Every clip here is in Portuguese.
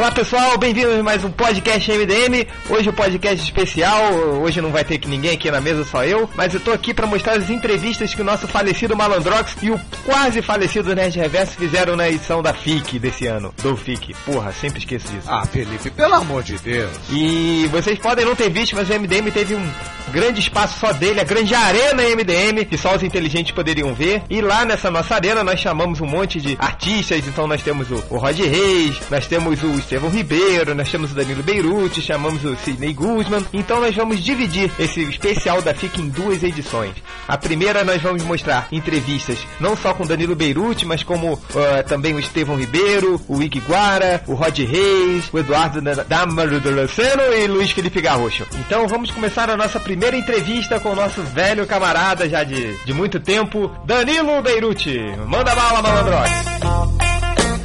Olá pessoal, bem-vindos a mais um podcast MDM. Hoje o um podcast especial. Hoje não vai ter ninguém aqui na mesa, só eu. Mas eu tô aqui para mostrar as entrevistas que o nosso falecido Malandrox e o quase falecido Nerd Reverso fizeram na edição da FIC desse ano. Do FIC. Porra, sempre esqueço disso. Ah, Felipe, pelo amor de Deus. E vocês podem não ter visto, mas o MDM teve um grande espaço só dele, a grande arena MDM, que só os inteligentes poderiam ver. E lá nessa nossa arena nós chamamos um monte de artistas. Então nós temos o, o Rod Reis, nós temos o Estevão Ribeiro, nós temos o Danilo Beirute, chamamos o Sidney Guzman. Então nós vamos dividir esse especial da FIC em duas edições. A primeira nós vamos mostrar entrevistas não só com Danilo Beirute, mas como uh, também o Estevão Ribeiro, o Ig Guara, o Rod Reis, o Eduardo Damaro do Luceno e Luiz Felipe Garrocho. Então vamos começar a nossa primeira entrevista com o nosso velho camarada já de, de muito tempo, Danilo Beirute. Manda bala, malandrox!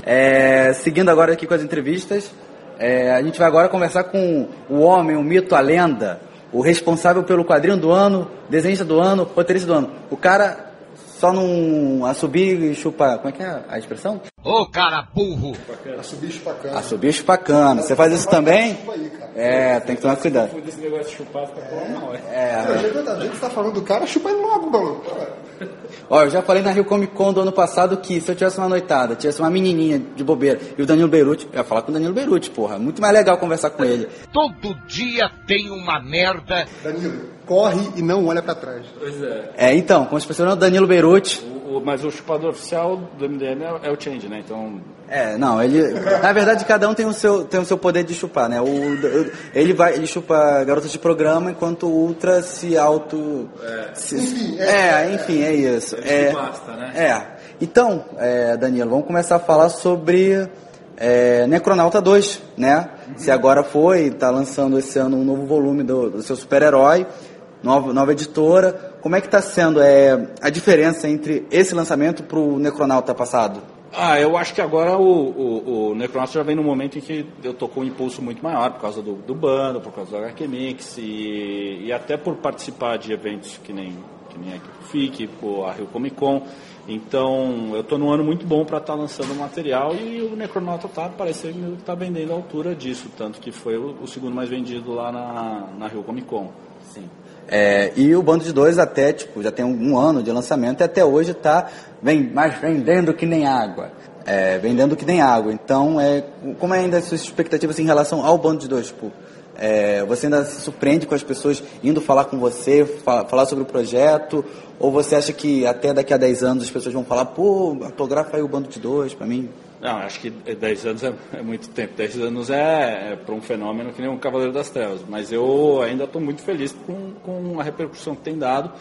É, seguindo agora aqui com as entrevistas, é, a gente vai agora conversar com o homem, o mito, a lenda, o responsável pelo quadrinho do ano, desenhista do ano, roteirista do ano. O cara só não assobia e chupa. Como é que é a expressão? Ô cara burro! Assobia e chupacana. Assobia e chupacana. Você faz isso também? É, tem que tomar cuidado. Esse negócio de chupar fica bom, não, é. É, é verdade. A gente tá falando do cara, chupa ele logo, maluco. Ó, eu já falei na Rio Comic Con do ano passado que se eu tivesse uma noitada, tivesse uma menininha de bobeira e o Danilo Beirute, eu ia falar com o Danilo Beirute, porra. Muito mais legal conversar com ele. Todo dia tem uma merda. Danilo, corre e não olha para trás. Pois é. É, então, como se fosse o Danilo Beirute. O, o, mas o chupador oficial do MDM é, é, o Change, né? Então. É, não, ele. Na verdade, cada um tem o seu, tem o seu poder de chupar, né? O, ele vai, ele chupa garotas de programa, enquanto o Ultra se auto. É, se, enfim, é, é, enfim, é isso. É, basta, né? É. Então, é, Danilo, vamos começar a falar sobre é, Necronauta 2, né? Uhum. Se agora foi, está lançando esse ano um novo volume do, do seu super-herói nova, nova editora. Como é que está sendo é, a diferença entre esse lançamento para o Necronauta passado? Ah, eu acho que agora o, o, o Necronauta já vem no momento em que eu tô com um impulso muito maior por causa do, do bando, por causa do HQ Mix e, e até por participar de eventos que nem, que nem a FIC, a Rio Comic Con. Então, eu estou num ano muito bom para estar tá lançando material e o Necronauta está parecendo que está vendendo à altura disso, tanto que foi o, o segundo mais vendido lá na, na Rio Comic Con. Sim. É, e o Bando de Dois até, tipo, já tem um ano de lançamento e até hoje está vem, mais vendendo que nem água. É, vendendo que nem água. Então, é, como é ainda as suas expectativas em relação ao Bando de Dois? Tipo, é, você ainda se surpreende com as pessoas indo falar com você, falar sobre o projeto? Ou você acha que até daqui a 10 anos as pessoas vão falar, pô, autografa aí o Bando de Dois para mim? Não, acho que 10 anos é, é, muito tempo. 10 anos é, é para um fenômeno que nem um Cavaleiro das Trevas. Mas eu ainda estou muito feliz com, com a repercussão que tem dado.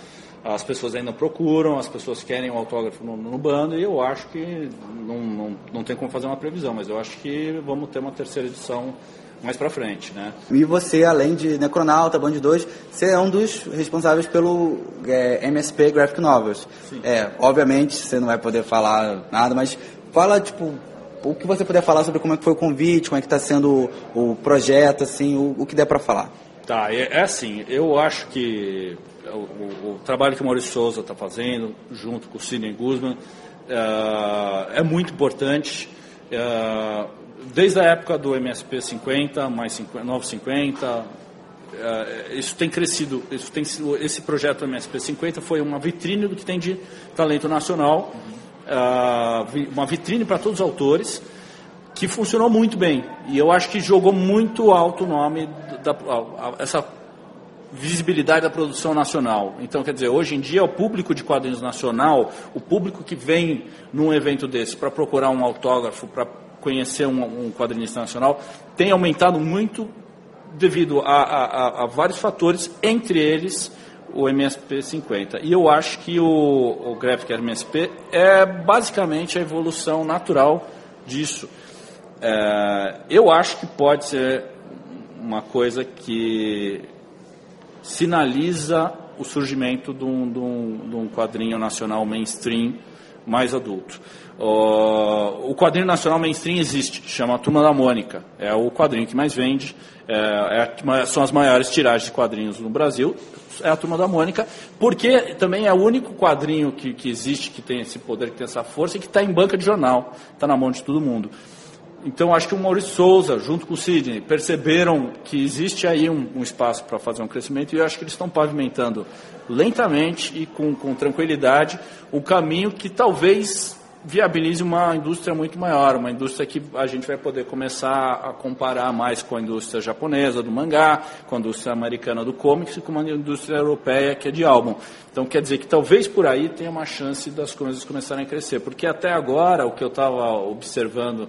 As pessoas ainda procuram, as pessoas querem o um autógrafo no, no, bando e eu acho que não, não, não tem como fazer uma previsão, mas eu acho que vamos ter uma terceira edição mais para frente, né? E você, além de Necronauta, Band 2, você é um dos responsáveis pelo é, MSP Graphic Novels. Sim. É, obviamente você não vai poder falar nada, mas fala, tipo, o que você puder falar sobre como é que foi o convite, como é que está sendo o, o, projeto, assim, o, o que der para falar. Tá, é, é, assim, eu acho que o, o, trabalho que o Maurício Souza está fazendo, junto com o Sidney Guzman, uh, é muito importante. Uh, desde a época do MSP 50, mais 50, 950, uh, isso tem crescido, isso tem, esse projeto MSP 50 foi uma vitrine do que tem de talento nacional. Uhum uh, uma vitrine para todos os autores, que funcionou muito bem. E eu acho que jogou muito alto o nome, da, a, a, essa visibilidade da produção nacional. Então, quer dizer, hoje em dia o público de quadrinhos nacional, o público que vem num evento desse para procurar um autógrafo, para conhecer um, um quadrinista nacional, tem aumentado muito devido a, a, a vários fatores, entre eles o MSP 50. E eu acho que o, o Graphic MSP é basicamente a evolução natural disso. É, eu acho que pode ser uma coisa que sinaliza o surgimento de um, de um, de um quadrinho nacional mainstream mais adulto. O, o quadrinho nacional mainstream existe, chama Turma da Mônica. É o quadrinho que mais vende, é, é, são as maiores tiragens de quadrinhos no Brasil é a Turma da Mônica, porque também é o único quadrinho que, que existe, que tem esse poder, que tem essa força, e que está em banca de jornal, está na mão de todo mundo. então acho que o Maurício Souza, junto com o Sidney, perceberam que existe aí um, um espaço para fazer um crescimento e eu acho que eles estão pavimentando lentamente e com, com tranquilidade o caminho que talvez viabilize uma indústria muito maior, uma indústria que a gente vai poder começar a comparar mais com a indústria japonesa do mangá, com a indústria americana do comics e com a indústria europeia que é de álbum. Então quer dizer que talvez por aí tenha uma chance das coisas começarem a crescer, porque até agora o que eu estava observando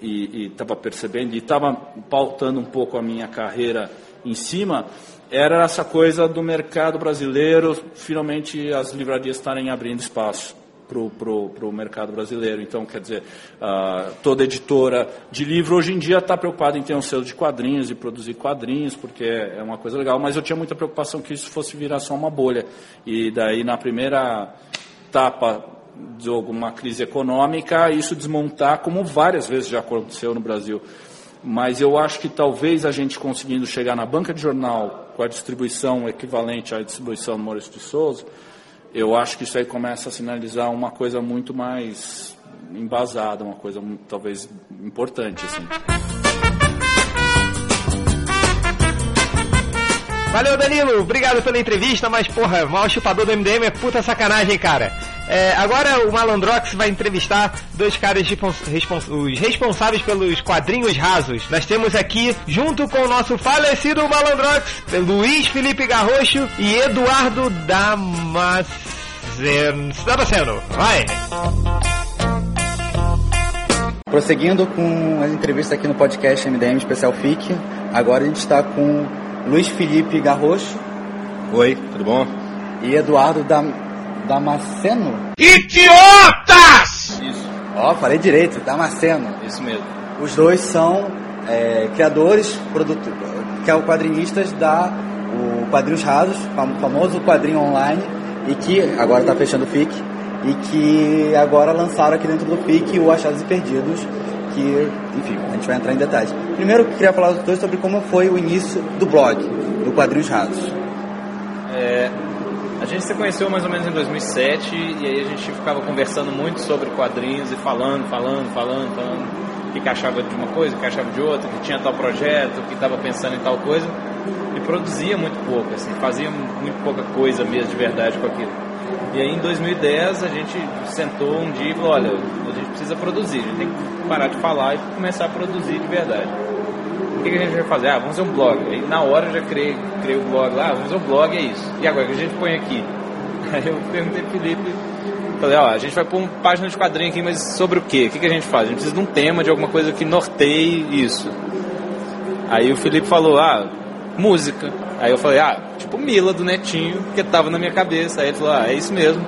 e estava percebendo e estava pautando um pouco a minha carreira em cima era essa coisa do mercado brasileiro, finalmente as livrarias estarem abrindo espaço para o mercado brasileiro. Então, quer dizer, uh, toda editora de livro hoje em dia está preocupada em ter um selo de quadrinhos e produzir quadrinhos, porque é uma coisa legal, mas eu tinha muita preocupação que isso fosse virar só uma bolha. E daí, na primeira etapa de alguma crise econômica, isso desmontar, como várias vezes já aconteceu no Brasil. Mas eu acho que talvez a gente conseguindo chegar na banca de jornal com a distribuição equivalente à distribuição do Maurício de Souza, eu acho que isso aí começa a sinalizar uma coisa muito mais embasada, uma coisa talvez importante. Assim. Valeu, Danilo. Obrigado pela entrevista, mas, porra, maior chupador do MDM é puta sacanagem, cara. É, agora o Malandrox vai entrevistar dois caras respons os responsáveis pelos quadrinhos rasos. Nós temos aqui, junto com o nosso falecido Malandrox, Luiz Felipe Garrocho e Eduardo Damasceno. Damasceno. Vai! Prosseguindo com a entrevista aqui no podcast MDM Especial FIC, agora a gente está com Luiz Felipe Garrocho. Oi, tudo bom? E Eduardo Dam Damasceno. Idiotas! Isso. Ó, falei direito, Damasceno. Isso mesmo. Os dois são é, criadores, produtores, que é o quadrinistas da o Quadrinhos Rasos, famoso quadrinho online, e que agora está fechando o FIC, e que agora lançaram aqui dentro do FIC o Achados e Perdidos, que, enfim, a gente vai entrar em detalhes. Primeiro, eu queria falar dos dois sobre como foi o início do blog, do Quadrinhos Rasos. É, a gente se conheceu mais ou menos em 2007 e aí a gente ficava conversando muito sobre quadrinhos e falando, falando, falando, falando que achava de uma coisa, que achava de outra, que tinha tal projeto, que estava pensando em tal coisa e produzia muito pouco, assim, fazia muito pouca coisa mesmo de verdade com aquilo. E aí em 2010 a gente sentou um dia e falou, olha, a gente precisa produzir, a gente tem que parar de falar e começar a produzir de verdade. O que, a gente vai fazer? Ah, vamos fazer um blog. Aí na hora eu já criei, criei o blog lá, vamos fazer um blog, é isso. E agora, o que a gente põe aqui? Aí eu perguntei pro Felipe, falei, ó, a gente vai pôr uma página de quadrinho aqui, mas sobre o quê? O que, que a gente faz? A gente precisa de um tema, de alguma coisa que norteie isso. Aí o Felipe falou, ah, música. Aí eu falei, ah, tipo Mila do Netinho, que tava na minha cabeça. Aí ele falou, ah, é isso mesmo.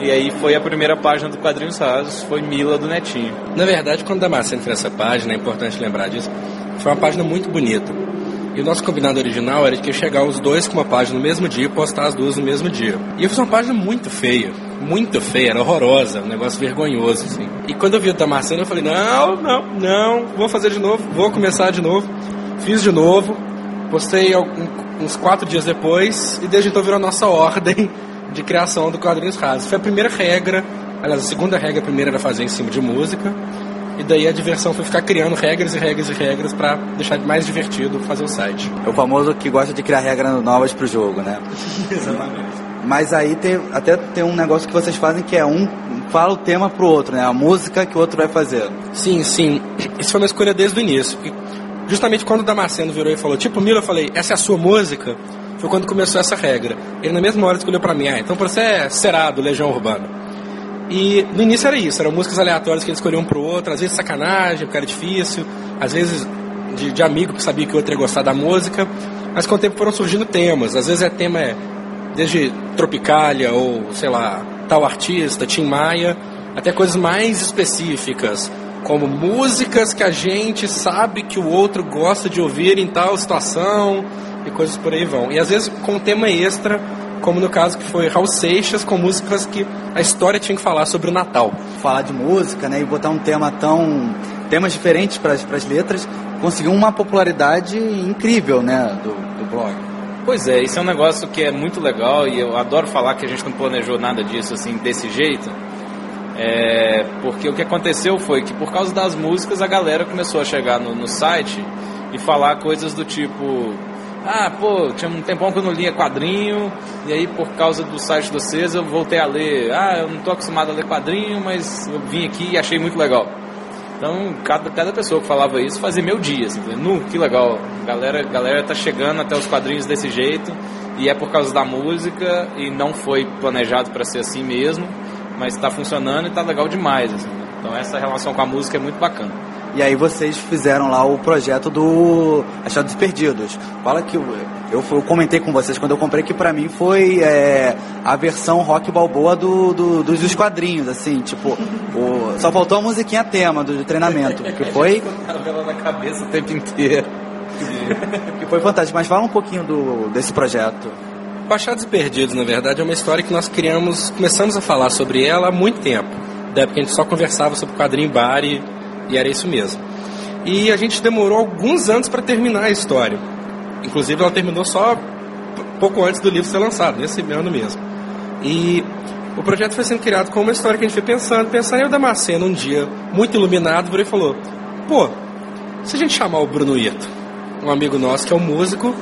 E aí foi a primeira página do Quadrinhos Rasos, foi Mila do Netinho. Na verdade, quando Damasceno fez essa página, é importante lembrar disso, foi uma página muito bonita. E o nosso combinado original era de que chegar os dois com uma página no mesmo dia e postar as duas no mesmo dia. E eu fiz uma página muito feia, muito feia, era horrorosa, um negócio vergonhoso, assim. E quando eu vi o Damasceno, eu falei, não, não, não, vou fazer de novo, vou começar de novo. Fiz de novo, postei uns quatro dias depois e desde então virou a nossa ordem de criação do Quadrinhos Rasos. Foi a primeira regra, aliás, a segunda regra, a primeira era fazer em cima de música, e daí a diversão foi ficar criando regras e regras e regras para deixar mais divertido fazer o site. É o famoso que gosta de criar regras novas pro jogo, né? Exatamente. Mas aí tem, até tem um negócio que vocês fazem que é um fala o tema pro outro, né? A música que o outro vai fazer. Sim, sim. Isso foi uma escolha desde o início. justamente quando o Damasceno virou e falou, tipo, Milo, eu falei, essa é a sua música? Foi quando começou essa regra. Ele na mesma hora escolheu para mim, ah, então você é Serado, Legião Urbana. E no início era isso, eram músicas aleatórias que eles escolhiam um pro outro, às vezes sacanagem, porque era difícil, às vezes de, de amigo que sabia que o outro ia gostar da música, mas com o tempo foram surgindo temas, às vezes é tema é, desde Tropicália ou, sei lá, tal artista, Tim Maia, até coisas mais específicas, como músicas que a gente sabe que o outro gosta de ouvir em tal situação e coisas por aí vão. E às vezes com um tema extra como no caso que foi Raul Seixas, com músicas que a história tinha que falar sobre o Natal. Falar de música, né, e botar um tema tão... temas diferentes para as letras, conseguiu uma popularidade incrível, né, do, do blog. Pois é, isso é um negócio que é muito legal e eu adoro falar que a gente não planejou nada disso assim, desse jeito. É, porque o que aconteceu foi que por causa das músicas a galera começou a chegar no, no site e falar coisas do tipo ah, pô, tinha um tempão que eu não lia quadrinho, e aí por causa do site de vocês eu voltei a ler. Ah, eu não tô acostumado a ler quadrinho, mas eu vim aqui e achei muito legal. Então, cada, cada pessoa que falava isso fazia meu dia, assim, nu, que legal. Galera, galera tá chegando até os quadrinhos desse jeito, e é por causa da música, e não foi planejado para ser assim mesmo, mas está funcionando e tá legal demais, assim. Então essa relação com a música é muito bacana. E aí vocês fizeram lá o projeto do Achados Perdidos. Fala que eu, eu, eu, comentei com vocês quando eu comprei que pra mim foi é, a versão rock balboa do, do, dos, dos quadrinhos, assim, tipo, o, só faltou a musiquinha tema do, do treinamento, que foi... ela na cabeça o tempo inteiro. que foi fantástico, mas fala um pouquinho do, desse projeto. Achados Perdidos, na verdade, é uma história que nós criamos, começamos a falar sobre ela há muito tempo. Da época a gente só conversava sobre quadrinho bar e e era isso mesmo. E a gente demorou alguns anos para terminar a história. Inclusive, ela terminou só pouco antes do livro ser lançado, nesse ano mesmo. E o projeto foi sendo criado com uma história que a gente foi pensando, pensando. E o Damasceno, um dia, muito iluminado, virou e falou: Pô, se a gente chamar o Bruno Ito, um amigo nosso que é um músico,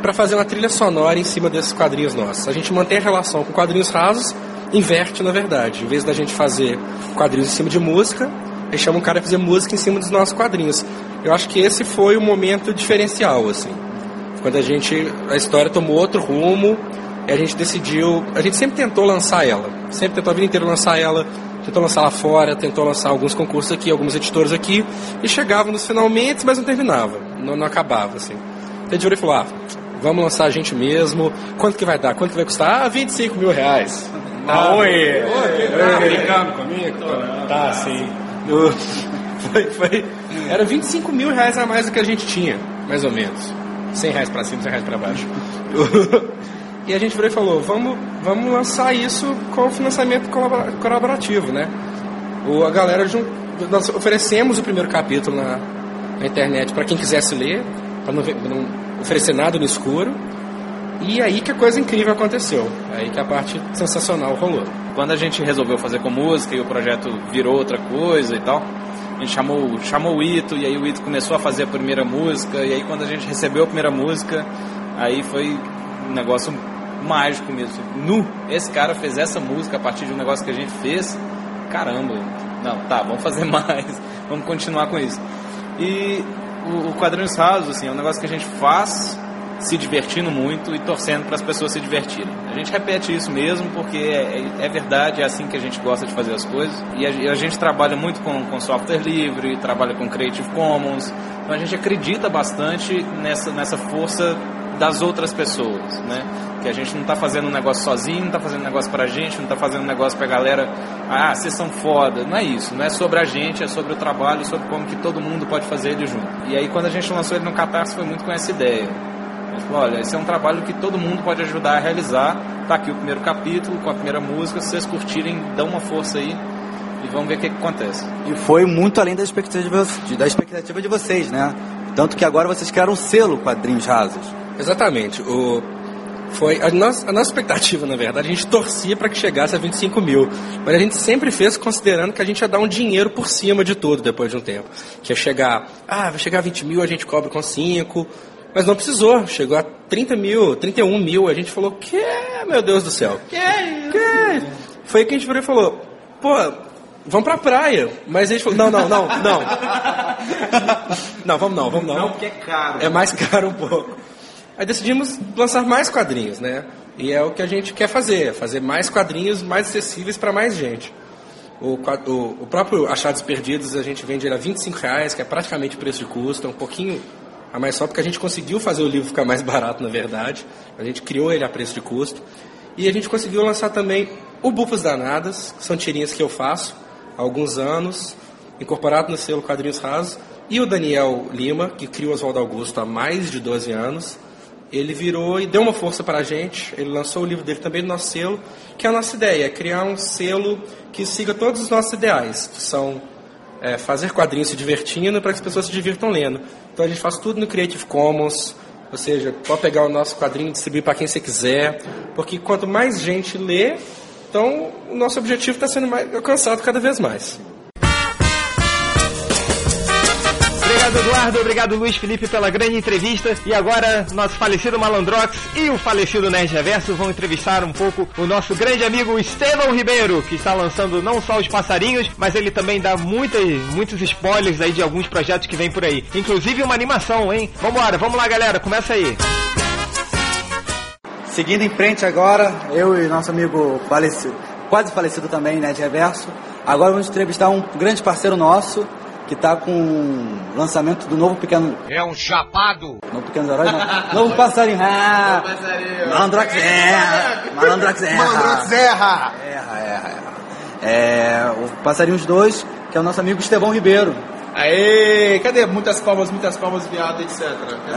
para fazer uma trilha sonora em cima desses quadrinhos nossos. A gente mantém a relação com quadrinhos rasos, inverte na verdade. Em vez da gente fazer quadrinhos em cima de música, Aí chama um cara a fazer música em cima dos nossos quadrinhos. Eu acho que esse foi o momento diferencial, assim. Quando a gente. A história tomou outro rumo e a gente decidiu. A gente sempre tentou lançar ela. Sempre tentou a vida inteira lançar ela. Tentou lançar lá fora, tentou lançar alguns concursos aqui, alguns editores aqui. E chegava nos finalmente, mas não terminava. Não, não acabava, assim. Então a gente falou: ah, vamos lançar a gente mesmo. Quanto que vai dar? Quanto que vai custar? Ah, 25 mil reais. Ah, oi! Tá brincando comigo? Tá, sim. foi, foi, era 25 mil reais a mais do que a gente tinha, mais ou menos. 100 reais pra cima, 100 reais pra baixo. e a gente virou e falou, vamos, vamos lançar isso com financiamento colaborativo, né? O, a galera, nós oferecemos o primeiro capítulo na, na internet para quem quisesse ler, para não, não oferecer nada no escuro. E aí que a coisa incrível aconteceu. Aí que a parte sensacional rolou. Quando a gente resolveu fazer com música e o projeto virou outra coisa e tal, a gente chamou, chamou o Ito e aí o Ito começou a fazer a primeira música. E aí quando a gente recebeu a primeira música, aí foi um negócio mágico mesmo. Nu, esse cara fez essa música a partir de um negócio que a gente fez. Caramba, não, tá, vamos fazer mais, vamos continuar com isso. E o, o Quadrinhos Rasos, assim, é um negócio que a gente faz se divertindo muito e torcendo para as pessoas se divertirem. A gente repete isso mesmo porque é, é, é, verdade, é assim que a gente gosta de fazer as coisas. E a, a, gente trabalha muito com, com software livre, trabalha com Creative Commons. Então a gente acredita bastante nessa, nessa força das outras pessoas, né? Que a gente não está fazendo um negócio sozinho, não está fazendo um negócio para a gente, não está fazendo um negócio para a galera. Ah, vocês são foda. Não é isso. Não é sobre a gente, é sobre o trabalho, sobre como que todo mundo pode fazer ele junto. E aí quando a gente lançou ele no Catarse foi muito com essa ideia olha, esse é um trabalho que todo mundo pode ajudar a realizar. Tá aqui o primeiro capítulo com a primeira música. Se vocês curtirem, dão uma força aí e vamos ver o que, que acontece. E foi muito além da expectativa, da expectativa de vocês, né? Tanto que agora vocês criaram um selo Quadrinhos Rasos. Exatamente. O, foi a nossa, a nossa expectativa, na verdade, a gente torcia para que chegasse a 25 mil. Mas a gente sempre fez considerando que a gente ia dar um dinheiro por cima de tudo depois de um tempo. Que ia chegar, ah, vai chegar a 20 mil, a gente cobra com 5, mas não precisou, chegou a 30 mil, 31 mil. A gente falou, que, meu Deus do céu? Que? que? Foi aí que a gente virou e falou, pô, vamos pra praia. Mas a gente falou, não, não, não, não. Não, vamos não, vamos não. Não, porque é caro. É mais caro um pouco. Aí decidimos lançar mais quadrinhos, né? E é o que a gente quer fazer, fazer mais quadrinhos mais acessíveis para mais gente. O, o, o, próprio Achados Perdidos a gente vende ele a 25 reais, que é praticamente o preço de custo, é um pouquinho a mais só porque a gente conseguiu fazer o livro ficar mais barato, na verdade. A gente criou ele a preço de custo. E a gente conseguiu lançar também o Bufas Danadas, que são tirinhas que eu faço há alguns anos, incorporado no selo Quadrinhos Rasos. E o Daniel Lima, que criou Oswaldo Augusto há mais de 12 anos, ele virou e deu uma força para a gente. Ele lançou o livro dele também no nosso selo, que é a nossa ideia, é criar um selo que siga todos os nossos ideais, que são é, fazer quadrinhos se divertindo para que as pessoas se divirtam lendo. Então a gente faz tudo no Creative Commons, ou seja, pode pegar o nosso quadrinho e distribuir para quem você quiser, porque quanto mais gente lê, Então, o nosso objetivo está sendo mais, alcançado cada vez mais. Obrigado, Eduardo. Obrigado, Luiz Felipe, pela grande entrevista. E agora, nosso falecido Malandrox e o falecido Nerd Reverso vão entrevistar um pouco o nosso grande amigo Estevão Ribeiro, que está lançando não só os passarinhos, mas ele também dá muitas, muitos spoilers aí de alguns projetos que vem por aí. Inclusive uma animação, hein? Vambora, vamos lá, galera. Começa aí. Seguindo em frente agora, eu e nosso amigo falecido, quase falecido também, Nerd Reverso. Agora vamos entrevistar um grande parceiro nosso, que tá com o lançamento do novo Pequeno... É um chapado. Novo Pequeno Heróis, não. novo Passarinho. Ah, Malandrox erra. Malandrox erra. Malandrox erra. Erra, erra, erra. É, o Passarinhos 2, que é o nosso amigo Estevão Ribeiro. Aê, cadê? Muitas palmas, muitas palmas, viado, etc.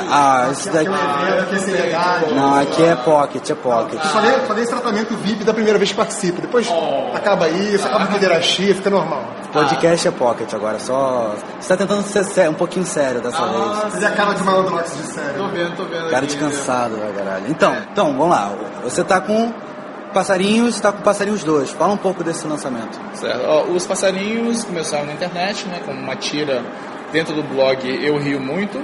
Ah, esse daqui... Aqui é seriedade. Não, aqui é pocket, é pocket. Eu falei, falei esse tratamento VIP da primeira vez que participo. Depois acaba isso, acaba com pederastia, fica normal. Podcast é pocket agora, só... Você tá tentando ser sé- um pouquinho sério dessa vez. Fazer a cara de malandrox de sério. Tô vendo, tô vendo. Cara aqui, né? descansado, vai, caralho. Então, então, vamos lá. Você tá com Passarinhos, tá com Passarinhos 2. Fala um pouco desse lançamento. Certo. Ó, os passarinhos começaram na internet, né, como uma tira dentro do blog Eu Rio Muito,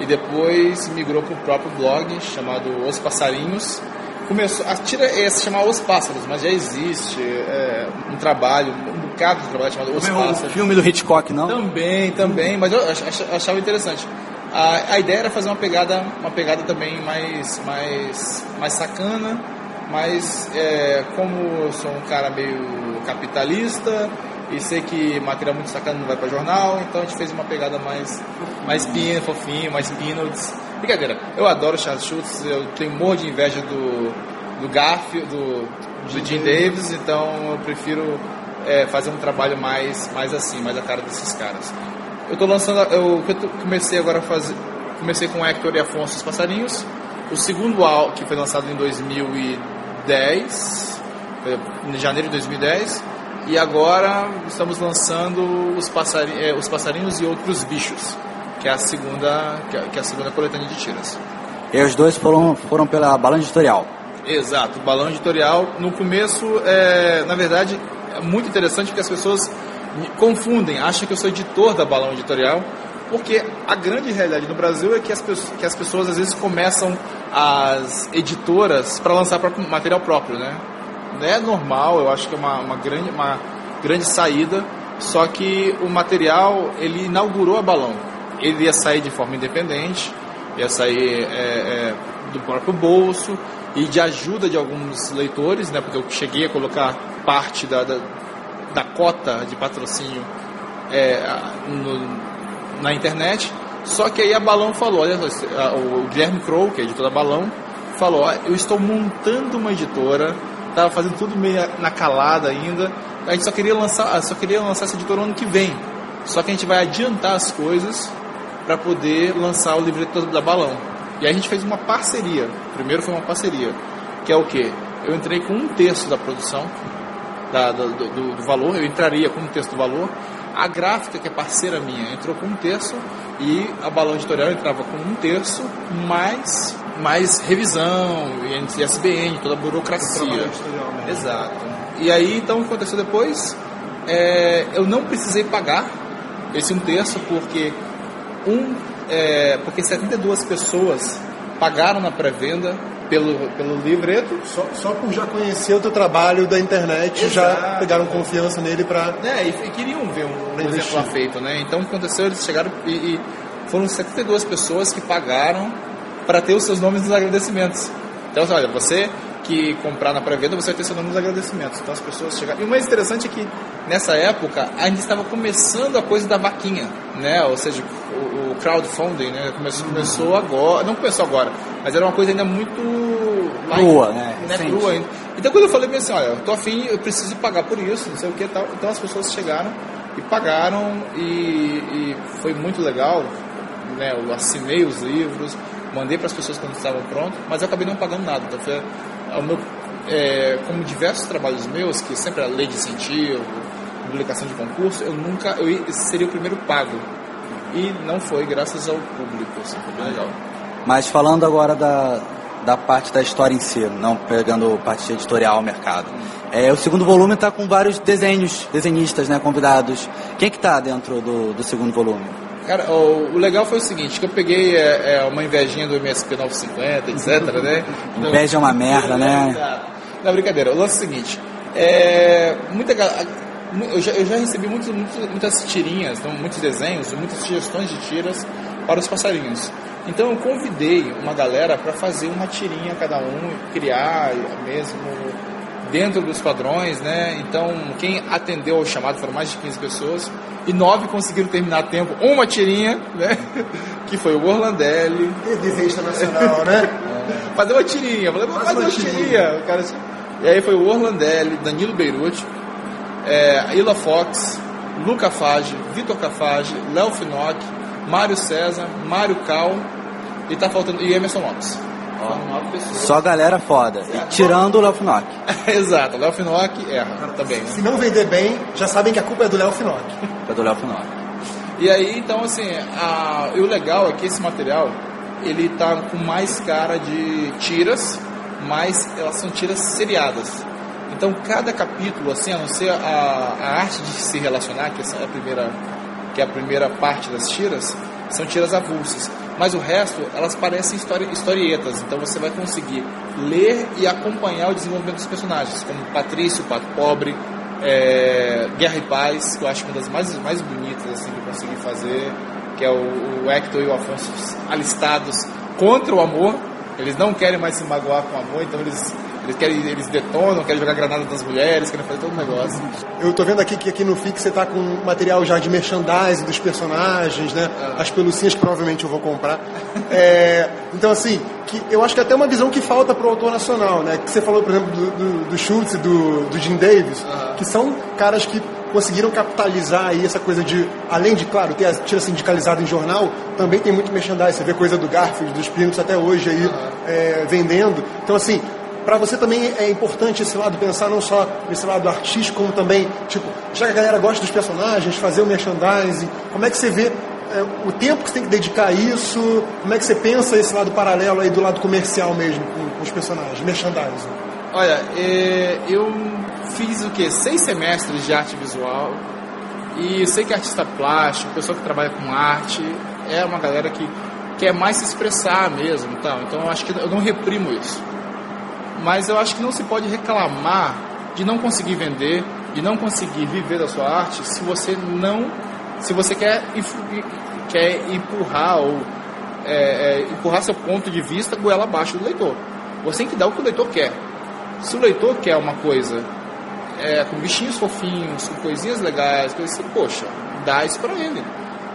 e depois migrou para o próprio blog chamado Os Passarinhos. Começou, a tira ia se chamar Os Pássaros, mas já existe é, um trabalho, um bocado de trabalho chamado Os Pássaros. filme do Hitchcock, não? Também, também, mas eu ach- ach- achava interessante. A, a ideia era fazer uma pegada, uma pegada também mais, mais, mais sacana, mas é, como eu sou um cara meio capitalista e sei que material muito sacana não vai para jornal, então a gente fez uma pegada mais, mais pino, fofinho, mais peanuts. Brincadeira, eu adoro Charles Schultz, eu tenho morro de inveja do, do Garfield, do, do Jim Davis, então eu prefiro é, fazer um trabalho mais, mais assim, mais a cara desses caras. Eu tô lançando, eu, eu tô- comecei agora a fazer, comecei com Hector e Afonso os Passarinhos, o segundo álbum que foi lançado em 2010, foi em janeiro de 2010, e agora estamos lançando os, é, os Passarinhos e Outros Bichos, que é a segunda, que é, que é a segunda coletânea de tiras. E os dois foram, foram pela Balão Editorial. Exato, balão editorial. No começo, é, na verdade, é muito interessante porque as pessoas confundem, acham que eu sou editor da balão editorial, porque a grande realidade no Brasil é que as, pessoas, que as pessoas às vezes começam as editoras para lançar material próprio, né? É normal, eu acho que é uma, uma, grande, uma grande saída, só que o material, ele inaugurou a balão. Ele ia sair de forma independente, ia sair é, é, do próprio bolso e de ajuda de alguns leitores, né? Porque eu cheguei a colocar parte da, da, da cota de patrocínio é, no- na internet. Só que aí a Balão falou, olha, o Guilherme Crow, que é editor da Balão, falou, eu estou montando uma editora, tava fazendo tudo meio na calada ainda. A gente só queria lançar, só queria lançar essa editora no ano que vem. Só que a gente vai adiantar as coisas para poder lançar o livreto da Balão. E aí a gente fez uma parceria. Primeiro foi uma parceria, que é o quê? Eu entrei com um terço da produção, da- do, do- do valor, eu entraria com um terço do valor. A gráfica, que é parceira minha, entrou com um terço e a Balão Editorial entrava com um terço, mais, mais revisão, e SBN, toda a burocracia. Exato. E aí, então, o que aconteceu depois? É, eu não precisei pagar esse um terço, porque um, é, porque 72 pessoas pagaram na pré-venda pelo, pelo livreto. Só, só por já conhecer o teu trabalho da internet, já Exato. pegaram confiança nele pra. né, e, e queriam ver um, um exemplar feito, né? Então o que aconteceu? Eles chegaram e, e foram 72 pessoas que pagaram para ter os seus nomes nos agradecimentos. Então, olha, você que comprar na pré-venda, você vai ter seu nome nos agradecimentos. Então as pessoas chegaram. E o mais interessante é que nessa época ainda estava começando a coisa da vaquinha, né? Ou seja, o, o crowdfunding, né? Começou, começou agora, não começou agora, mas era uma coisa ainda muito Crua, né? né? Crua ainda. Então quando eu falei assim, olha, eu tô afim, eu preciso pagar por isso, não sei o que tal. Então as pessoas chegaram e pagaram e, e foi muito legal, né? Eu assinei os livros, mandei para as pessoas quando estavam prontos, mas eu acabei não pagando nada. Então foi o meu, é, como diversos trabalhos meus, que sempre a lei de incentivo, publicação de concurso, eu nunca, eu seria o primeiro pago. E não foi, graças ao público, assim, foi legal. Mas falando agora da, da parte da história em si, não pegando parte editorial, mercado. É, o segundo volume está com vários desenhos, desenhistas, né, convidados. Quem que tá dentro do, do segundo volume? Cara, o, o legal foi o seguinte, que eu peguei é, é, uma invejinha do MSP 950, etc, né? Inveja é uma merda, né? Não, brincadeira. O lance é o seguinte, é, muita, eu, já, eu já recebi muitos, muitos- muitas tirinhas, então, muitos desenhos, muitas sugestões de tiras para os passarinhos. Então eu convidei uma galera para fazer uma tirinha cada um, criar mesmo dentro dos padrões, né? Então quem atendeu ao chamado foram mais de 15 pessoas e nove conseguiram terminar a tempo uma tirinha, né? Que foi o Orlandelli, desenhista nacional, né? fazer uma tirinha. Falei, vamos fazer uma tirinha. O cara, e aí foi o Orlandelli, Danilo Beirute, é, Ila Fox, Luca Fage, Vitor Cafage, Léo Finock, Mário César, Mário Cal e tá faltando e Emerson Lopes. Foram nove pessoas. Só galera foda. E tirando o Léo Finock. Exato, Léo Finock erra também. Né? Se não vender bem, já sabem que a culpa é do Léo Finock. É do Léo Finock. E aí, então, assim, a, e o legal é que esse material, ele tá com mais cara de tiras, mas elas são tiras seriadas. Então, cada capítulo, assim, a não ser a, a arte de se relacionar, que essa é a primeira, que é a primeira parte das tiras, são tiras avulsas. Mas o resto, elas parecem histori historietas. Então, você vai conseguir ler e acompanhar o desenvolvimento dos personagens, como Patrício, Pato Pobre, é, Guerra e Paz, que eu acho uma das mais, mais bonitas assim, que eu consegui fazer, que é o, o Hector e o Afonso alistados contra o amor. Eles não querem mais se magoar com o amor, então eles, eles, querem, eles detonam, querem jogar granada das mulheres, querem fazer todo o negócio. Eu tô vendo aqui que aqui no FIC você tá com material já de merchandising dos personagens, né? As pelucinhas que provavelmente eu vou comprar. É, então, assim, que eu acho que é até uma visão que falta pro autor nacional, né? Que você falou, por exemplo, do, do, do Schultz e do, do Jim Davis, que são caras que conseguiram capitalizar aí essa coisa de, além de, claro, ter a tira sindicalizada em jornal, também tem muito merchandising. Você vê coisa do Garfield, dos Pinos até hoje aí é, vendendo. Então, assim, para você também é importante esse lado, pensar não só nesse lado artístico, como também, tipo, já que a galera gosta dos personagens, fazer o merchandising, como é que você vê é, o tempo que você tem que dedicar a isso, como é que você pensa esse lado paralelo aí do lado comercial mesmo, com, com os personagens, merchandising? Olha, é, eu fiz o que? Seis semestres de arte visual e eu sei que artista plástico, pessoa que trabalha com arte, é uma galera que quer mais se expressar mesmo, tal. então eu acho que eu não reprimo isso. Mas eu acho que não se pode reclamar de não conseguir vender, de não conseguir viver da sua arte, se você não, se você quer, quer empurrar ou é, é, empurrar seu ponto de vista goela abaixo do leitor. Você tem que dar o que o leitor quer. Se o leitor quer uma coisa é, com bichinhos fofinhos, com coisinhas legais, coisas assim, poxa, dá isso pra ele.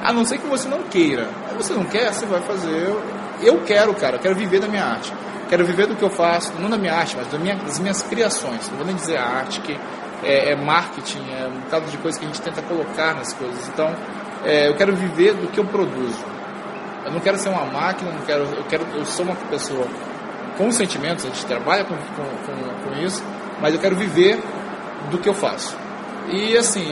A não ser que você não queira. Aí você não quer, você vai fazer. Eu quero, cara, eu quero viver da minha arte. Quero viver do que eu faço, não da minha arte, mas da minha- das minhas criações. Não vou nem dizer arte, que é, é marketing, é um bocado de coisa que a gente tenta colocar nas coisas. Então, é, eu quero viver do que eu produzo. Eu não quero ser uma máquina, não quero, eu quero, eu sou uma pessoa com sentimentos, a gente trabalha com, com, com, com isso, mas eu quero viver do que eu faço. E assim,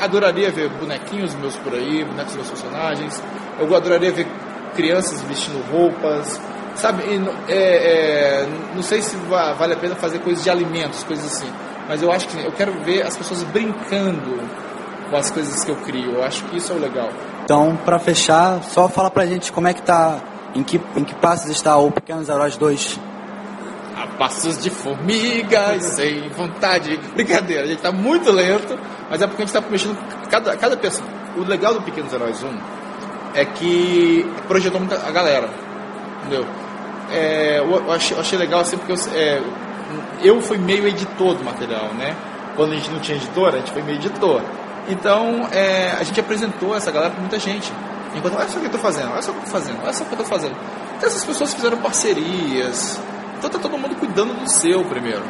adoraria ver bonequinhos meus por aí, bonecos meus personagens. Eu adoraria ver crianças vestindo roupas, sabe? Não- é, é, não sei se va- vale a pena fazer coisas de alimentos, coisas assim. Mas eu acho que eu quero ver as pessoas brincando com as coisas que eu crio. Eu acho que isso é o legal. Então, pra fechar, só fala pra gente como é que tá, em que, em que passos está o Pequenos Heróis 2. a passos de formiga e sem vontade. Brincadeira, a gente tá muito lento, mas é porque a gente tá mexendo cada, cada pessoa. O legal do Pequenos Heróis 1 é que projetou muita a galera, entendeu? É, eu, achei, eu achei legal assim porque eu, é, eu fui meio editor do material, né? Quando a gente não tinha editor, a gente foi meio editor. Então, é, a gente apresentou essa galera pra muita gente. Enquanto, olha só o que eu tô fazendo, olha só o que eu tô fazendo, olha só o que eu tô fazendo. Então, essas pessoas fizeram parcerias. Então, tá todo mundo cuidando do seu primeiro.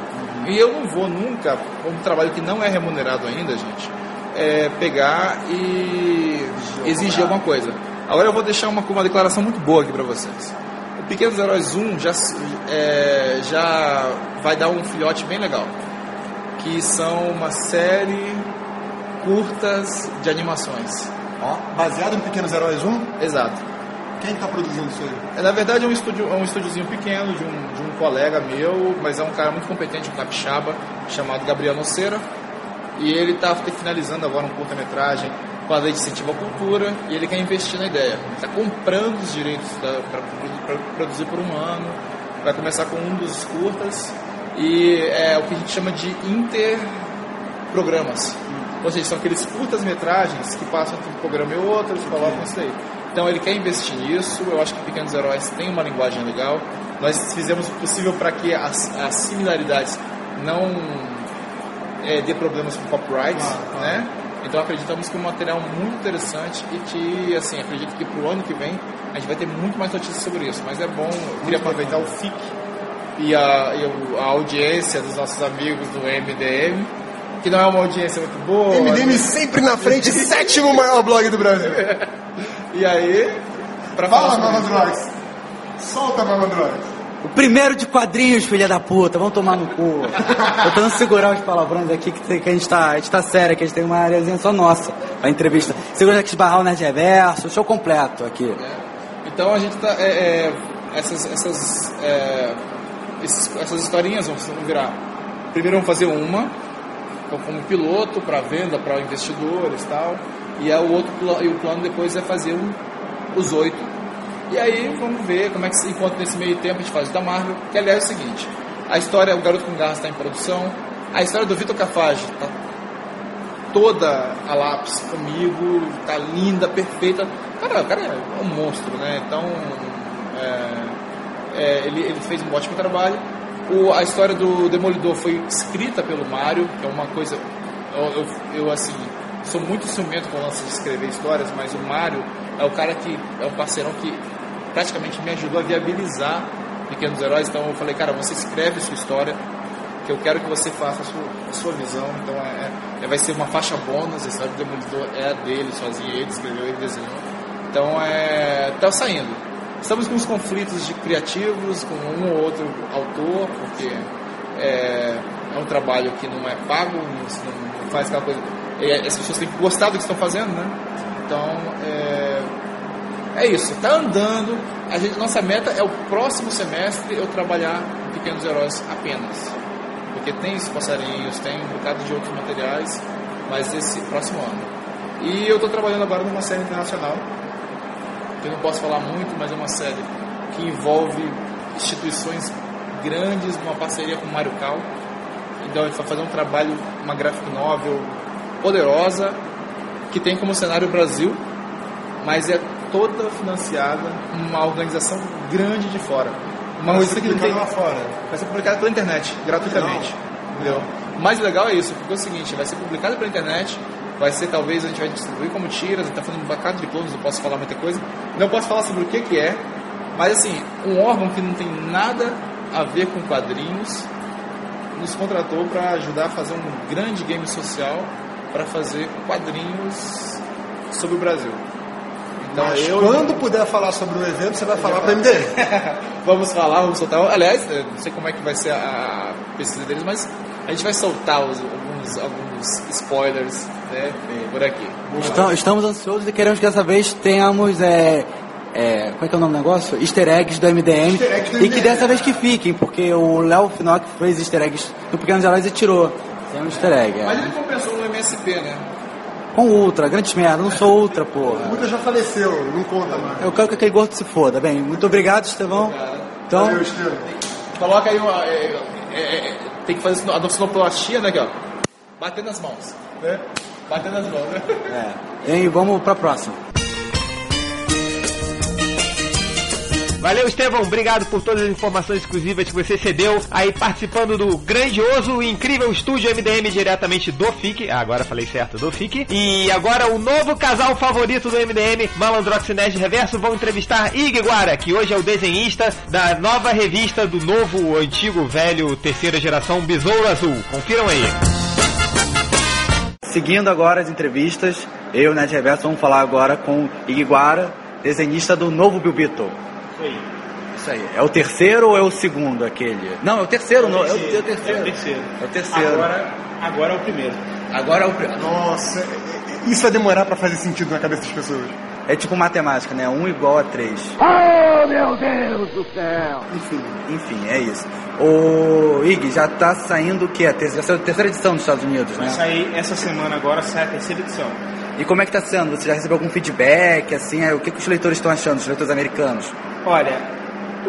E eu não vou nunca, um trabalho que não é remunerado ainda, gente, é, pegar e exigir alguma coisa. Agora eu vou deixar uma, uma declaração muito boa aqui pra vocês. Pequenos Heróis 1 já, é, já vai dar um filhote bem legal. Que são uma série curtas de animações. Ó, baseado em Pequenos Heróis 1, Exato. Quem está produzindo isso aí? É, na verdade é um estúdio, é um estúdiozinho pequeno de um, de um colega meu, mas é um cara muito competente, um capixaba, chamado Gabriel Noceira. E ele está finalizando agora um curta-metragem com a lei de incentivo à cultura e ele quer investir na ideia. Está comprando os direitos para produzir por um ano, vai começar com um dos curtas e é o que a gente chama de interprogramas. Ou seja, são aqueles curtas-metragens que passam entre um programa e outro, eles colocam isso aí. Então ele quer investir nisso, eu acho que Pequenos Heróis tem uma linguagem legal. Nós fizemos o possível para que as, as similaridades não é, dê problemas com copyrights, ah, né? Então acreditamos que é um material muito interessante e que, assim, acredito que para o ano que vem a gente vai ter muito mais notícias sobre isso. Mas é bom, eu queria aproveitar o FIC e a, e a audiência dos nossos amigos do MDM, que não é uma audiência muito boa. MDM sempre na frente, sétimo maior blog do Brasil. e aí, para falar. Fala, Malandrox! Solta, Malandrox! O primeiro de quadrinhos, filha da puta, vamos tomar no cu. Eu tentando segurar os palavrões aqui que, que, a, gente tá, a gente tá sério, que a gente tem uma areazinha só nossa pra entrevista. Segura que esbarrar o Nerd Reverso, show completo aqui. É. Então a gente tá. É, é, essas, essas, é, esses, essas historinhas vão, vão virar. Primeiro vamos fazer uma, então, como piloto para venda para investidores e tal. E, é o outro, e o plano depois é fazer um, os oito e aí vamos ver como é que se encontra nesse meio tempo a gente faz o da Marvel, que aliás é o seguinte, a história, o Garoto com Garras está em produção, a história do Vitor Cafage está toda a lápis comigo, tá linda, perfeita. Cara, o cara é um monstro, né? Então é, é, ele, ele fez um ótimo trabalho. O, a história do Demolidor foi escrita pelo Mário, que é uma coisa. Eu, eu, eu assim, sou muito ciumento com o lance de escrever histórias, mas o Mário é o cara que é um parceirão que praticamente me ajudou a viabilizar Pequenos Heróis. Então eu falei, cara, você escreve sua história, que eu quero que você faça a sua, a sua visão. Então é, é, vai ser uma faixa bônus, a história do Demolidor é a dele, sozinho, ele escreveu, ele desenhou. Então é. tá saindo. Estamos com uns conflitos de criativos com um ou outro autor, porque é, é um trabalho que não é pago, não, não faz aquela coisa. as pessoas têm que gostar do que estão fazendo, né? Então, é, é isso, está andando. A gente, nossa meta é o próximo semestre eu trabalhar em Pequenos Heróis apenas. Porque tem os passarinhos, tem um bocado de outros materiais, mas esse próximo ano. E eu estou trabalhando agora numa série internacional, que eu não posso falar muito, mas é uma série que envolve instituições grandes, uma parceria com o Mário Cal. Então ele vai fazer um trabalho, uma graphic novel poderosa, que tem como cenário o Brasil, mas é toda financiada uma organização grande de fora. Uma coisa que não tem lá fora. Vai ser publicada pela internet, gratuitamente. Entendeu? O mais legal é isso, porque é o seguinte, vai ser publicado pela internet, vai ser talvez a gente vai distribuir como tiras, a gente tá fazendo um bocado de planos, não posso falar muita coisa. Não posso falar sobre o que que é, mas assim, um órgão que não tem nada a ver com quadrinhos nos contratou para ajudar a fazer um grande game social para fazer quadrinhos sobre o Brasil. Então, Mas eu... quando puder falar sobre o evento, você vai falar para MDM. vamos falar, vamos soltar. Aliás, não sei como é que vai ser a pesquisa deles, mas a gente vai soltar os, alguns, alguns spoilers né, por aqui. Estamos, estamos ansiosos e queremos que dessa vez tenhamos. É, é, como é que é o nome do negócio? Easter eggs do MDM. Eggs do MDM. E que dessa vez que fiquem, porque o Léo Finock fez easter eggs no Pequenos Heróis e tirou. Tem um easter egg. É. Mas ele compensou no MSP, né? Com Ultra, grandes merda, não sou Ultra, porra. Ultra já faleceu, não conta mais. Eu quero que aquele gordo se foda. Bem, muito obrigado, Estevão. Obrigado. Então, Valeu, Estevão. Coloca aí uma. É, é, é, tem que fazer a sonoplastia, né, aqui, ó. Batendo nas mãos. Né? Batendo nas mãos, né? É. E vamos pra próxima. Valeu, Estevão. Obrigado por todas as informações exclusivas que você cedeu aí participando do grandioso e incrível estúdio MDM diretamente do FIC. Ah, agora falei certo, do FIC. E agora o novo casal favorito do MDM, Malandrox e Nerd Reverso, vão entrevistar Iguara, que hoje é o desenhista da nova revista do novo, antigo, velho, terceira geração Besouro Azul. Confiram aí. Seguindo agora as entrevistas, eu, Nerd Reverso, vamos falar agora com Iguara, desenhista do novo Bill Beetle. aí. Isso aí. É o terceiro ou é o segundo aquele? Não, é o terceiro, é o não. Terceiro. É o terceiro. É o terceiro. É o terceiro. Agora, agora é o primeiro. Agora é o primeiro. Nossa, isso vai demorar para fazer sentido na cabeça das pessoas. é tipo matemática, né? 1 igual a 3. Oh, meu Deus do céu! Enfim, enfim, é isso. O Ig, já tá saindo o quê? A terceira, já saiu a terceira edição dos Estados Unidos, Vai né? sair essa semana agora, sai a terceira edição. E como é que tá sendo? Você já recebeu algum feedback, assim? aí, O que, que os leitores estão achando, os leitores americanos? Olha,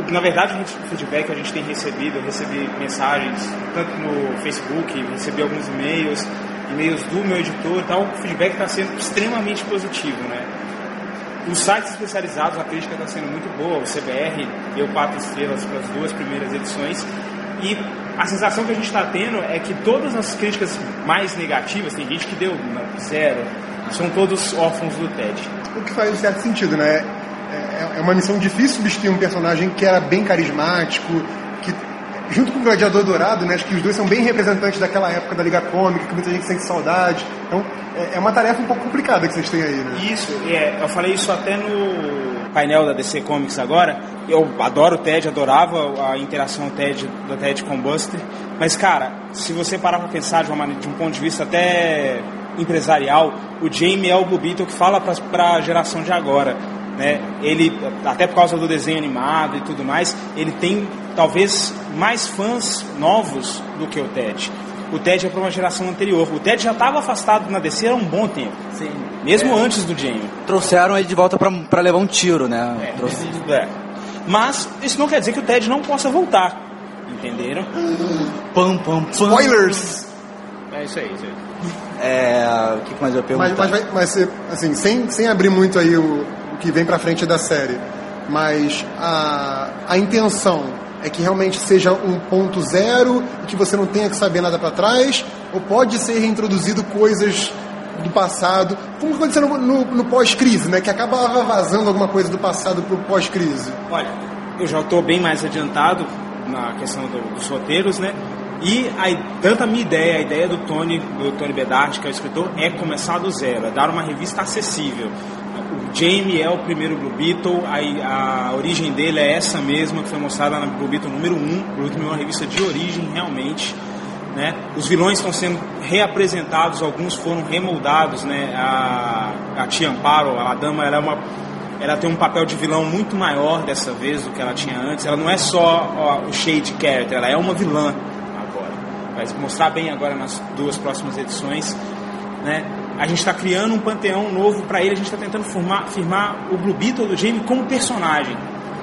na verdade, o feedback a gente tem recebido, eu recebi mensagens tanto no Facebook, recebi alguns e-mails, e-mails do meu editor e tal, o feedback está sendo extremamente positivo, né? Os sites especializados, a crítica está sendo muito boa, o CBR deu quatro estrelas para as duas primeiras edições e a sensação que a gente está tendo é que todas as críticas mais negativas, tem gente que deu zero, são todos órfãos do TED. O que faz certo sentido, né? É, é uma missão difícil substituir um personagem que era bem carismático, que junto com o Gladiador Dourado, né? Acho que os dois são bem representantes daquela época da Liga Cômica, que muita gente sente saudade. Então, é, é uma tarefa um pouco complicada que vocês têm aí, né? Isso, é, eu falei isso até no painel da DC Comics agora. Eu adoro o Ted, adorava a interação TED, do Ted com o Buster. Mas, cara, se você parar pra pensar de, uma, de um ponto de vista até empresarial, o Jamie é o Beetle que fala pra, pra geração de agora. Né? Ele, até por causa do desenho animado e tudo mais, ele tem talvez mais fãs novos do que o Ted. O Ted é para uma geração anterior. O Ted já estava afastado na DC há um bom tempo. Sim. Mesmo antes do Jamie. Trouxeram ele de volta pra, pra levar um tiro, né? Trouxe- É. Mas isso não quer dizer que o Ted não possa voltar. Entenderam? Pam, pam, pam. Spoilers! É isso aí. Isso aí. É, o que mais eu ia Mas, mas ser, assim, sem, sem abrir muito aí o que vem pra frente da série, mas a, a intenção é que realmente seja um ponto zero e que você não tenha que saber nada pra trás, ou pode ser reintroduzido coisas do passado, como aconteceu no, no, no pós-crise, né? Que acabava vazando alguma coisa do passado pro pós-crise. Olha, eu já estou bem mais adiantado na questão do- dos roteiros, né? E a, tanto a minha ideia, a ideia do Tony, do Tony Bedard, que é o escritor, é começar do zero, é dar uma revista acessível. O Jamie é o primeiro Blue Beetle, a, a origem dele é essa mesma que foi mostrada na Blue Beetle número 1. Blue Beetle é uma revista de origem realmente. Né? Os vilões estão sendo reapresentados, alguns foram remoldados, né? A, a Tia Amparo, a dama, ela é uma ela tem um papel de vilão muito maior dessa vez do que ela tinha antes. Ela não é só ó, o shade character, ela é uma vilã agora. Vai mostrar bem agora nas duas próximas edições, né? A gente está criando um panteão novo para ele. A gente está tentando formar, firmar o Blue Beetle do Jamie como personagem.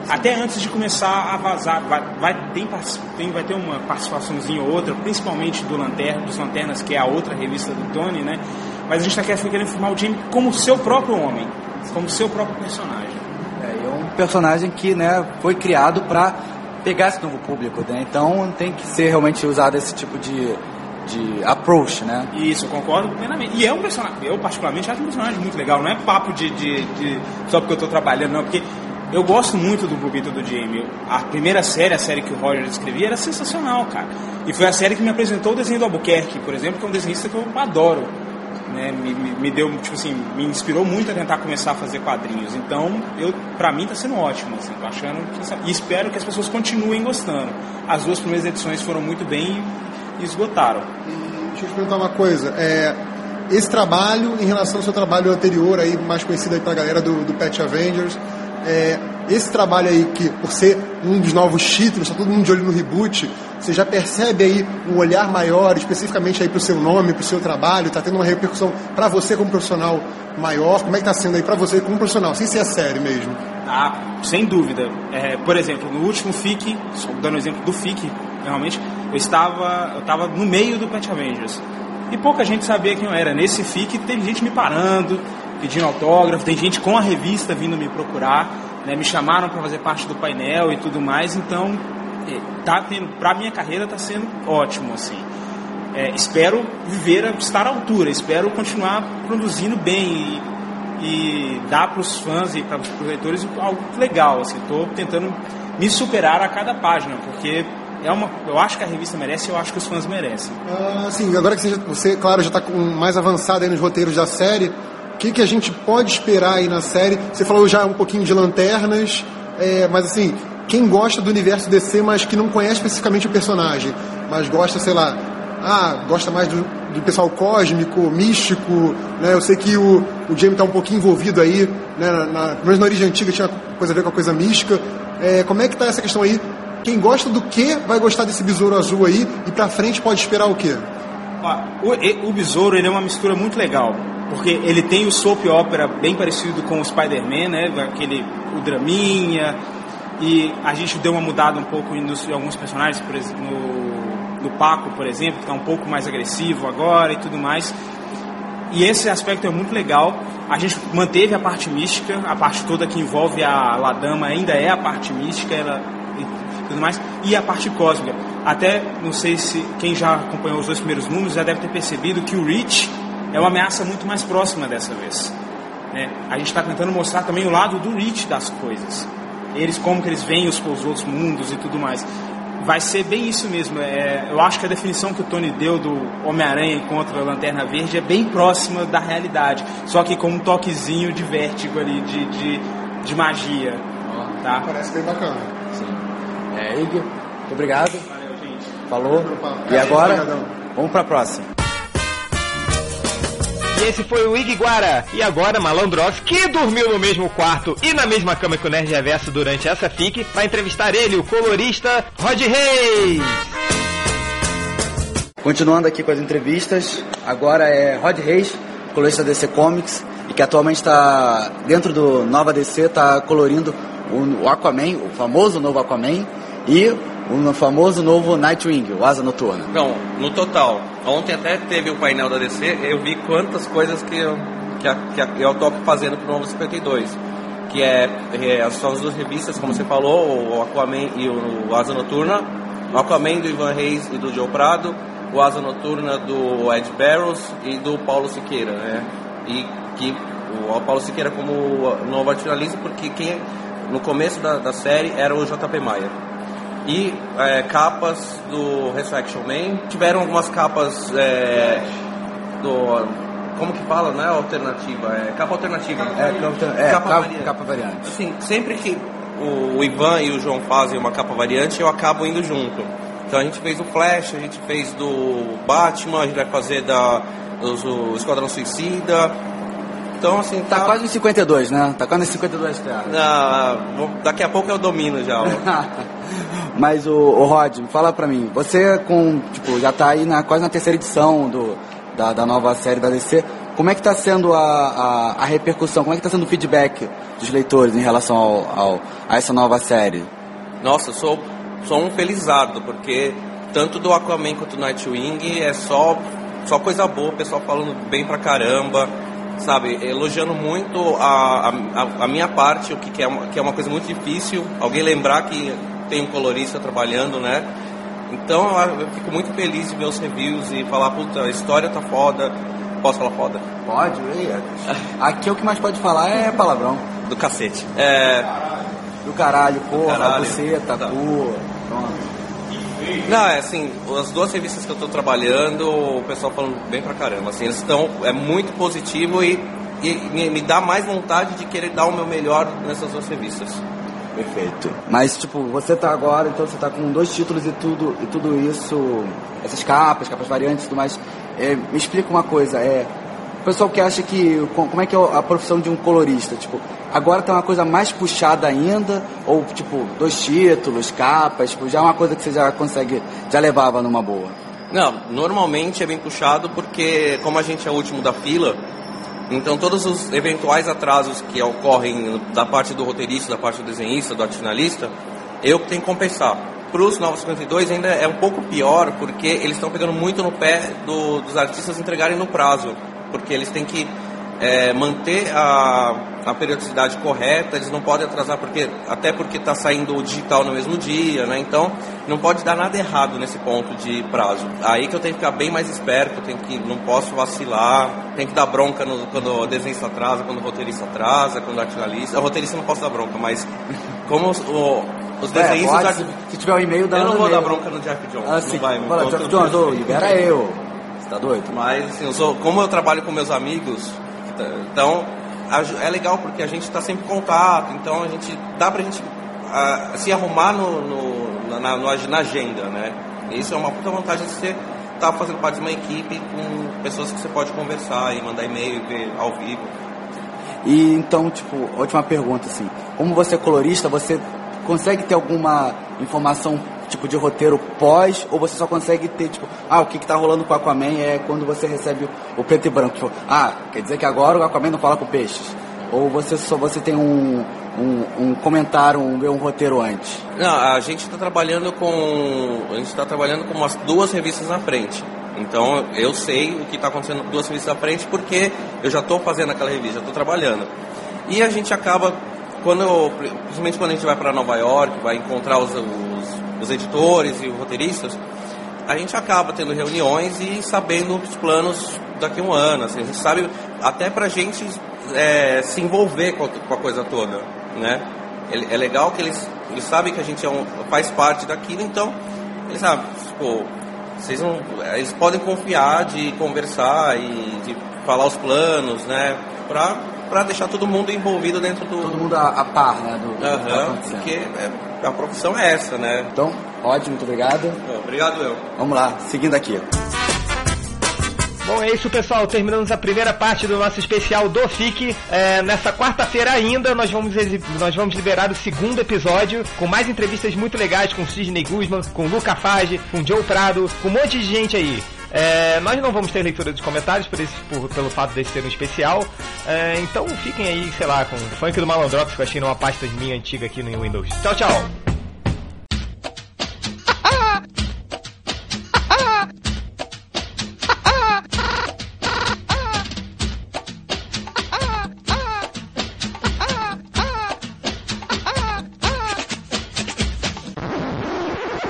Até antes de começar a vazar, vai, vai, tem, tem- vai ter uma participaçãozinha ou outra, principalmente do Lanterna, dos Lanternas, que é a outra revista do Tony, né? Mas a gente está querendo formar o Jamie como seu próprio homem, como seu próprio personagem. É, é um personagem que né, foi criado pra pegar esse novo público, né? Então tem que ser realmente usado esse tipo de, de approach, né? Isso, eu concordo plenamente. E é um personagem, eu particularmente acho um personagem muito legal. Não é papo de, de, de- só porque eu estou trabalhando, não. Porque eu gosto muito do Bobito do Jamie. A primeira série, a série que o Roger escrevia, era sensacional, cara. E foi a série que me apresentou o desenho do Albuquerque, por exemplo, que é um desenhista que eu adoro. Né? Me, me, deu, tipo assim, me inspirou muito a tentar começar a fazer quadrinhos. Então, eu, pra mim tá sendo ótimo, assim, achando que, e espero que as pessoas continuem gostando. As duas primeiras edições foram muito bem e esgotaram. Deixa eu te perguntar uma coisa. É, esse trabalho, em relação ao seu trabalho anterior, aí, mais conhecido aí pra galera do, do Pet Avengers, é, esse trabalho aí, que por ser um dos novos títulos, tá todo mundo de olho no reboot, você já percebe aí um olhar maior, especificamente aí pro seu nome, pro seu trabalho, tá tendo uma repercussão pra você como profissional maior? Como é que tá sendo aí pra você como profissional, sem ser a série mesmo? Ah, sem dúvida. É, por exemplo, no último FIC, só dando um exemplo do FIC, realmente, eu estava, eu estava no meio do Pet Avengers. E pouca gente sabia quem eu era. Nesse FIC tem gente me parando, pedindo autógrafo, tem gente com a revista vindo me procurar, né, me chamaram para fazer parte do painel e tudo mais, então é, tá tendo, pra minha carreira está sendo ótimo, assim. É, espero viver, estar à altura, espero continuar produzindo bem e, e dar para os fãs e para os leitores algo legal. Assim, Estou tentando me superar a cada página, porque é uma, eu acho que a revista merece e eu acho que os fãs merecem. Ah, sim, agora que você, você claro, já está mais avançado nos roteiros da série, o que, que a gente pode esperar aí na série? Você falou já um pouquinho de lanternas, é, mas assim, quem gosta do universo DC, mas que não conhece especificamente o personagem, mas gosta, sei lá, ah, gosta mais do, do pessoal cósmico, místico, né? Eu sei que o, o Jamie está um pouquinho envolvido aí, né? Na, na, na origem antiga tinha coisa a ver com a coisa mística. É, como é que tá essa questão aí? Quem gosta do que vai gostar desse besouro azul aí e pra frente pode esperar o quê? O, o besouro ele é uma mistura muito legal porque ele tem o soap opera bem parecido com o Spider-Man, né? Aquele o draminha e a gente deu uma mudada um pouco em alguns personagens, por exemplo, no, no Paco, por exemplo, que está um pouco mais agressivo agora e tudo mais. E esse aspecto é muito legal. A gente manteve a parte mística, a parte toda que envolve a Ladama ainda é a parte mística, ela tudo mais, e a parte cósmica. Até não sei se quem já acompanhou os dois primeiros números já deve ter percebido que o Reach é uma ameaça muito mais próxima dessa vez. Né? A gente está tentando mostrar também o lado do Reach das coisas. Eles, como que eles veem os, os outros mundos e tudo mais. Vai ser bem isso mesmo. É, eu acho que a definição que o Tony deu do Homem-Aranha contra a Lanterna Verde é bem próxima da realidade. Só que com um toquezinho de vértigo ali, de, de, de magia. Tá? Parece bem bacana. É, Igor, muito obrigado. Valeu, gente. Falou. E agora, vamos para a próxima. E esse foi o Iguara. E agora, Malandrox, que dormiu no mesmo quarto e na mesma cama que o Nerd Reverso durante essa FIC, vai entrevistar ele, o colorista Rod Reis. Continuando aqui com as entrevistas, agora é Rod Reis, colorista DC Comics, e que atualmente está dentro do Nova DC, está colorindo o Aquaman, o famoso novo Aquaman, e o famoso novo Nightwing, o Asa Noturna. Não, no total. Ontem até teve o painel da DC, eu vi quantas coisas que eu, que, a, que a, eu tô fazendo pro novo 52. Que é, é, as duas revistas, como você falou, o Aquaman e o, o Asa Noturna. O Aquaman do Ivan Reis e do Joe Prado, o Asa Noturna do Ed Barrows e do Paulo Siqueira, né? E que o Paulo Siqueira como novo artilista, porque quem no começo da, da série era o JP Maia e é, capas do Resurrection Man. Tiveram algumas capas é, do. Como que fala, né? Alternativa. É, capa alternativa. É, capa, é, capa, variante. capa variante. Assim, sempre que o, o Ivan e o João fazem uma capa variante, eu acabo indo junto. Então a gente fez o Flash, a gente fez do Batman, a gente vai fazer da, do, do Esquadrão Suicida. Então, assim, tá... tá quase em 52, né? Tá quase em 52 teatros. Não, daqui a pouco eu domino já. Mas o, o Rod, fala pra mim, você com, tipo, já tá aí na, quase na terceira edição do, da, da nova série da DC, como é que tá sendo a, a, a, repercussão, como é que tá sendo o feedback dos leitores em relação ao, ao, a essa nova série? Nossa, sou, sou um felizardo, porque tanto do Aquaman quanto do Nightwing é só, só coisa boa, o pessoal falando bem pra caramba, sabe, elogiando muito a, a, a minha parte, o que, que, é uma, que é uma coisa muito difícil, alguém lembrar que tem um colorista trabalhando, né? Então eu fico muito feliz de ver os reviews e falar, puta, a história tá foda. Posso falar foda? Pode, aqui o que mais pode falar é palavrão. Do cacete. É... Do caralho, porra, caralho. buceta, tá. cu, Não, é assim, as duas revistas que eu tô trabalhando, o pessoal falando bem pra caramba, assim, eles estão, é muito positivo e, e me, me dá mais vontade de querer dar o meu melhor nessas duas revistas. Perfeito. Mas, tipo, você tá agora, então você tá com dois títulos e tudo, e tudo isso, essas capas, capas variantes e tudo mais. É, me explica uma coisa, é. O pessoal que acha que. Como é que é a profissão de um colorista? Tipo, agora tá uma coisa mais puxada ainda? Ou, tipo, dois títulos, capas, tipo, já é uma coisa que você já consegue, já levava numa boa? Não, normalmente é bem puxado porque, como a gente é o último da fila, então, todos os eventuais atrasos que ocorrem da parte do roteirista, da parte do desenhista, do arte finalista, eu tenho que compensar. Para os Novos 52 ainda é um pouco pior, porque eles estão pegando muito no pé do, dos artistas entregarem no prazo, porque eles têm que é, manter a, a, periodicidade correta, eles não podem atrasar, porque, até porque está saindo o digital no mesmo dia, né? Então não pode dar nada errado nesse ponto de prazo. Aí que eu tenho que ficar bem mais esperto, tenho que, não posso vacilar, tem que dar bronca no, quando o desenhista atrasa, quando o roteirista atrasa, quando o artilista. O roteirista não posso dar bronca, mas como os, o, os é, desenhistas. Pode, se tiver o um e-mail, dá Eu não vou dar bronca no Jeff Jones. Ah, não vai, Fala, Jeff Jones, libera eu. Você tá doido? Mas assim, eu sou, como eu trabalho com meus amigos, então, é legal porque a gente está sempre em contato, então a gente dá pra gente a, se arrumar no, no na, na, na, agenda, né? Isso é uma puta vantagem de ser tá fazendo parte de uma equipe com pessoas que você pode conversar e mandar e-mail, ver ao vivo. E então, tipo, última pergunta, assim. Como você é colorista, você consegue ter alguma informação, tipo, de roteiro pós, ou você só consegue ter, tipo, ah, o que, que tá rolando com o Aquaman é quando você recebe o preto e branco. Tipo, ah, quer dizer que agora o Aquaman não fala com peixes. Ou você só você tem um, um, um comentário, um, um roteiro antes? Não, a gente está trabalhando com. A gente está trabalhando com umas duas revistas na frente. Então eu sei o que está acontecendo com duas revistas na frente porque eu já estou fazendo aquela revista, já estou trabalhando. E a gente acaba, quando principalmente quando a gente vai para Nova York, vai encontrar os, os, os editores e os roteiristas, a gente acaba tendo reuniões e sabendo os planos daqui a um ano. Assim, a gente sabe até para a gente é, se envolver com a, com a, coisa toda, né? É, é legal que eles, eles sabem que a gente é um, faz parte daquilo, então eles sabem, pô, vocês não, eles podem confiar de conversar e de falar os planos, né? Pra, pra deixar todo mundo envolvido dentro do. Todo mundo a, a par, né? Do, uhum, do porque é, a profissão é essa, né? Então, ótimo, muito obrigado. Obrigado, eu. Vamos lá, seguindo aqui. Bom, é isso, pessoal. Terminamos a primeira parte do nosso especial do FIC. É, nessa quarta-feira ainda, nós vamos, nós vamos liberar o segundo episódio com mais entrevistas muito legais com Sidney Guzman, com Luca Fage, com Joe Prado, com um monte de gente aí. É, nós não vamos ter leitura dos comentários por esse, por, pelo fato desse ser um especial. É, então fiquem aí, sei lá, com o funk do Malandrox que eu achei numa pasta minha antiga aqui no Windows. Tchau, tchau!